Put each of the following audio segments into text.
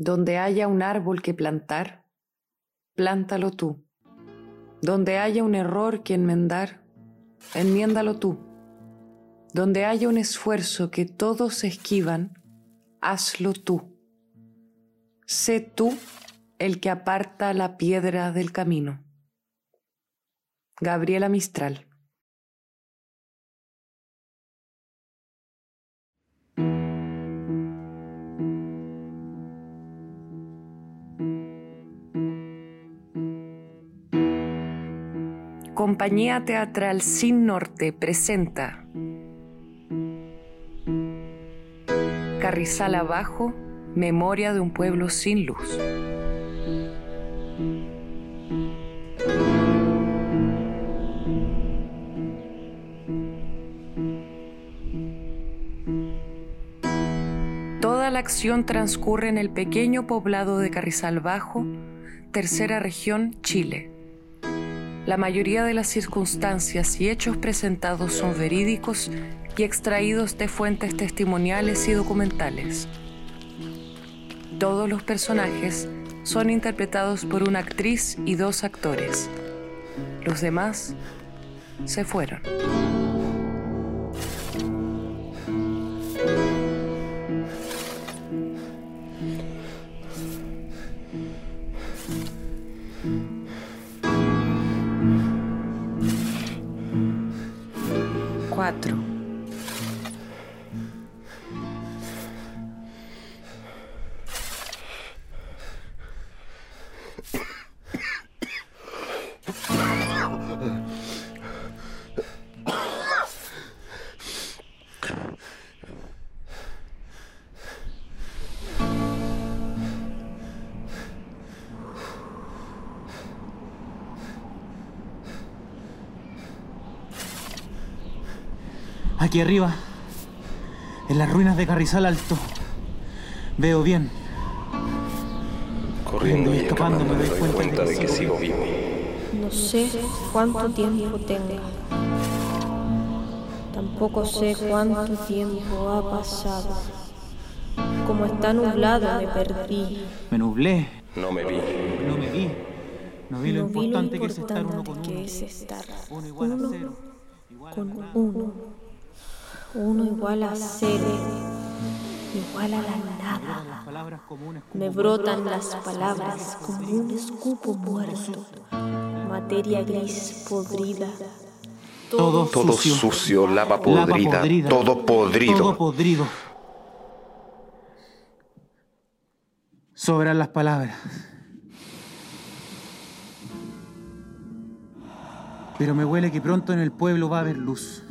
Donde haya un árbol que plantar, plántalo tú. Donde haya un error que enmendar, enmiéndalo tú. Donde haya un esfuerzo que todos esquivan, hazlo tú. Sé tú el que aparta la piedra del camino. Gabriela Mistral. Compañía Teatral Sin Norte presenta Carrizal Abajo, Memoria de un pueblo sin luz. Toda la acción transcurre en el pequeño poblado de Carrizal Bajo, tercera región, Chile. La mayoría de las circunstancias y hechos presentados son verídicos y extraídos de fuentes testimoniales y documentales. Todos los personajes son interpretados por una actriz y dos actores. Los demás se fueron. Aquí arriba, en las ruinas de Carrizal Alto, veo bien. Corriendo y escapando me doy cuenta de que sigo vivo. No sé cuánto tiempo tenga. Tampoco sé cuánto tiempo ha pasado. Como está nublado me perdí. Me nublé, No me vi. no me vi. No vi lo No vi lo importante que es estar uno con que uno. es estar Uno igual a cero. Igual a con uno. Uno igual a cero. Igual a la nada. Me brotan las palabras como un escupo muerto. Materia gris podrida. todo, Todo sucio. sucio, lava Lava podrida, podrida. todo podrido. Todo podrido. Sobran las palabras. Pero me huele que pronto en el pueblo va a haber luz.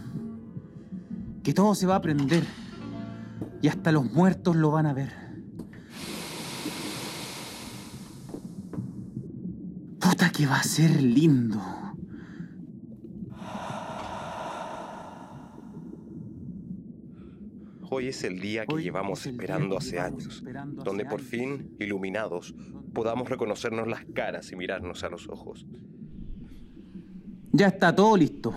Que todo se va a prender. Y hasta los muertos lo van a ver. Puta que va a ser lindo. Hoy es el día que Hoy llevamos es esperando hace llevamos años, esperando donde por fin, iluminados, podamos reconocernos las caras y mirarnos a los ojos. Ya está todo listo.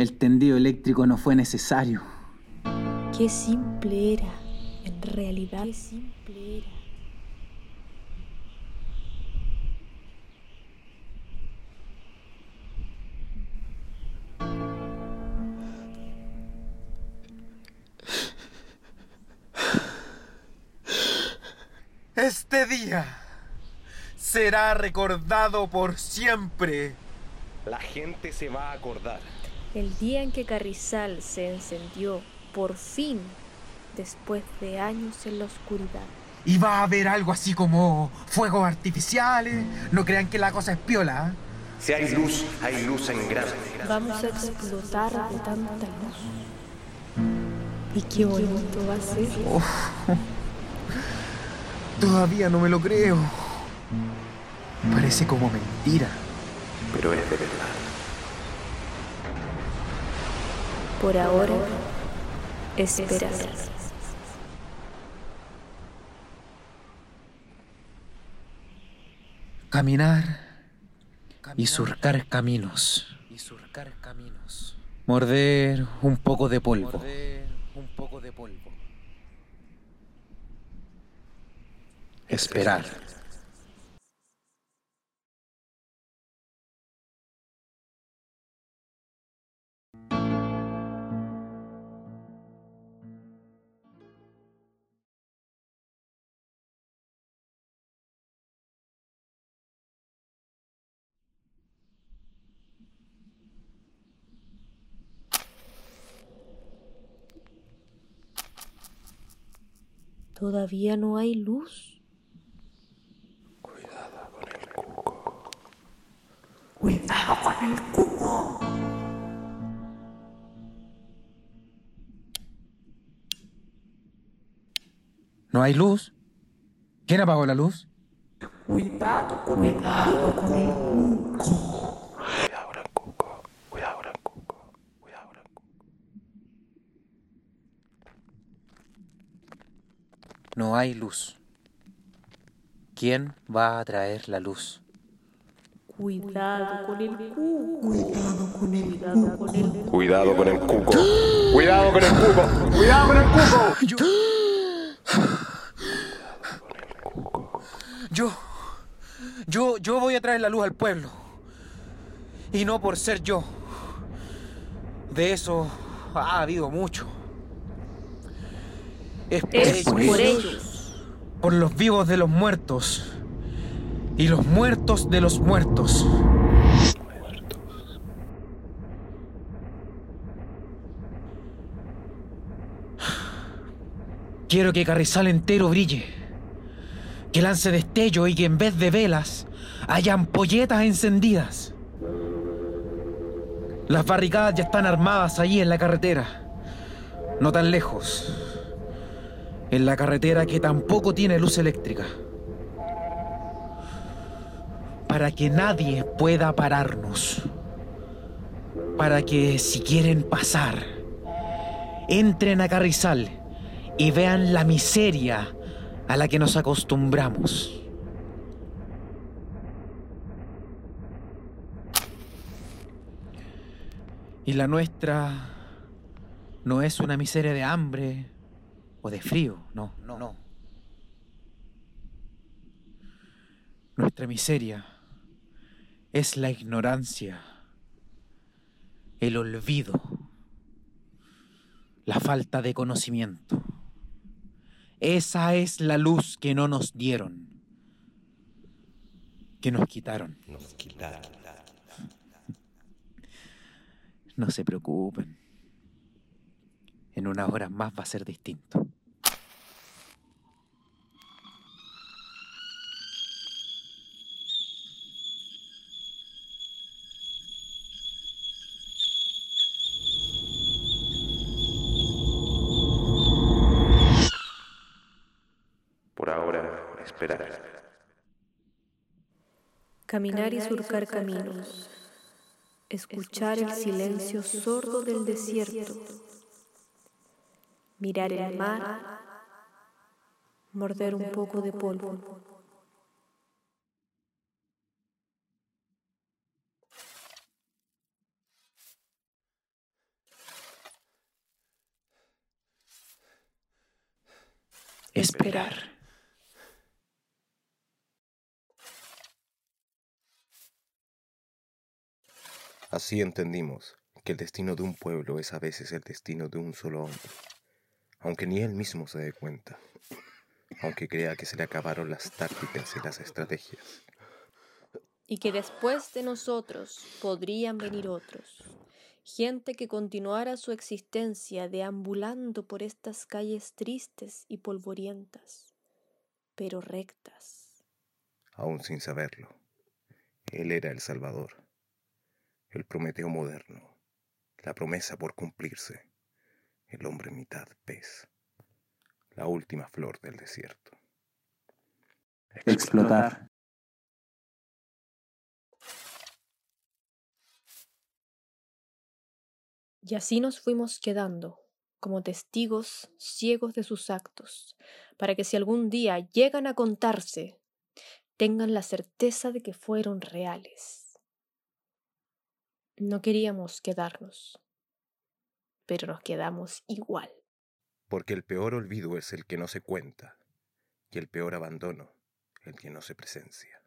El tendido eléctrico no fue necesario. Qué simple era, en realidad. Qué simple era. Este día será recordado por siempre. La gente se va a acordar. El día en que Carrizal se encendió, por fin, después de años en la oscuridad. Y va a haber algo así como fuegos artificiales. No crean que la cosa es piola. ¿eh? Si hay luz, hay luz en grande. Vamos a explotar de tanta luz. Y qué bonito va a ser. Todavía no me lo creo. Parece como mentira. Pero es de verdad. Por ahora, esperar. Caminar y surcar caminos. Morder un poco de polvo. Esperar. Todavía no hay luz. ¿No hay luz? ¿Quién apagó la luz? Cuidado con el cuco. Cuidado con el cuco. Cuidado con el cuco. No hay luz. ¿Quién va a traer la luz? Cuidado con el cuco. Cuidado con el cuco. Cuidado con el cuco. Cuidado con el cuco. Cuidado con el cuco. Yo. Yo, yo voy a traer la luz al pueblo. Y no por ser yo. De eso ha habido mucho. Es por, Es ellos, por ellos. por los vivos de los muertos. Y los muertos de los muertos. Quiero que Carrizal entero brille. Que lance destello y que en vez de velas haya ampolletas encendidas. Las barricadas ya están armadas allí en la carretera. No tan lejos. En la carretera que tampoco tiene luz eléctrica. Para que nadie pueda pararnos. Para que si quieren pasar, entren a Carrizal y vean la miseria a la que nos acostumbramos. Y la nuestra no es una miseria de hambre o de frío, no, no, no. Nuestra miseria es la ignorancia, el olvido, la falta de conocimiento. Esa es la luz que no nos dieron, que nos quitaron. Nos quitaron. No se preocupen. En unas horas más va a ser distinto. Por ahora, esperar. Caminar y surcar caminos. Escuchar el silencio sordo del desierto. Mirar el mar. Morder un poco de polvo. Esperar. Así entendimos que el destino de un pueblo es a veces el destino de un solo hombre, aunque ni él mismo se dé cuenta, aunque crea que se le acabaron las tácticas y las estrategias. Y que después de nosotros podrían venir otros. Gente que continuara su existencia deambulando por estas calles tristes y polvorientas, pero rectas. Aún sin saberlo, él era el Salvador, el Prometeo moderno, la promesa por cumplirse, el hombre mitad pez, la última flor del desierto. Explotar. Y así nos fuimos quedando, como testigos ciegos de sus actos, para que si algún día llegan a contarse, tengan la certeza de que fueron reales. No queríamos quedarnos, pero nos quedamos igual. Porque el peor olvido es el que no se cuenta, y el peor abandono el que no se presencia.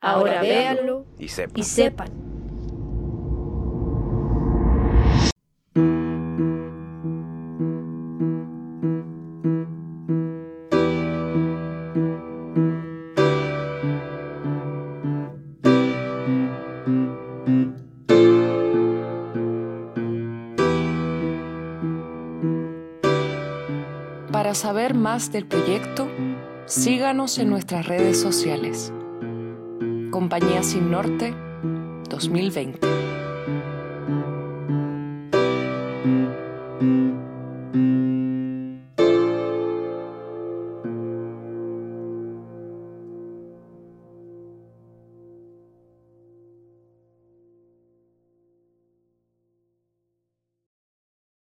Ahora véanlo Y sepa. y sepan. Saber más del proyecto, síganos en nuestras redes sociales. Compañía Sin Norte 2020.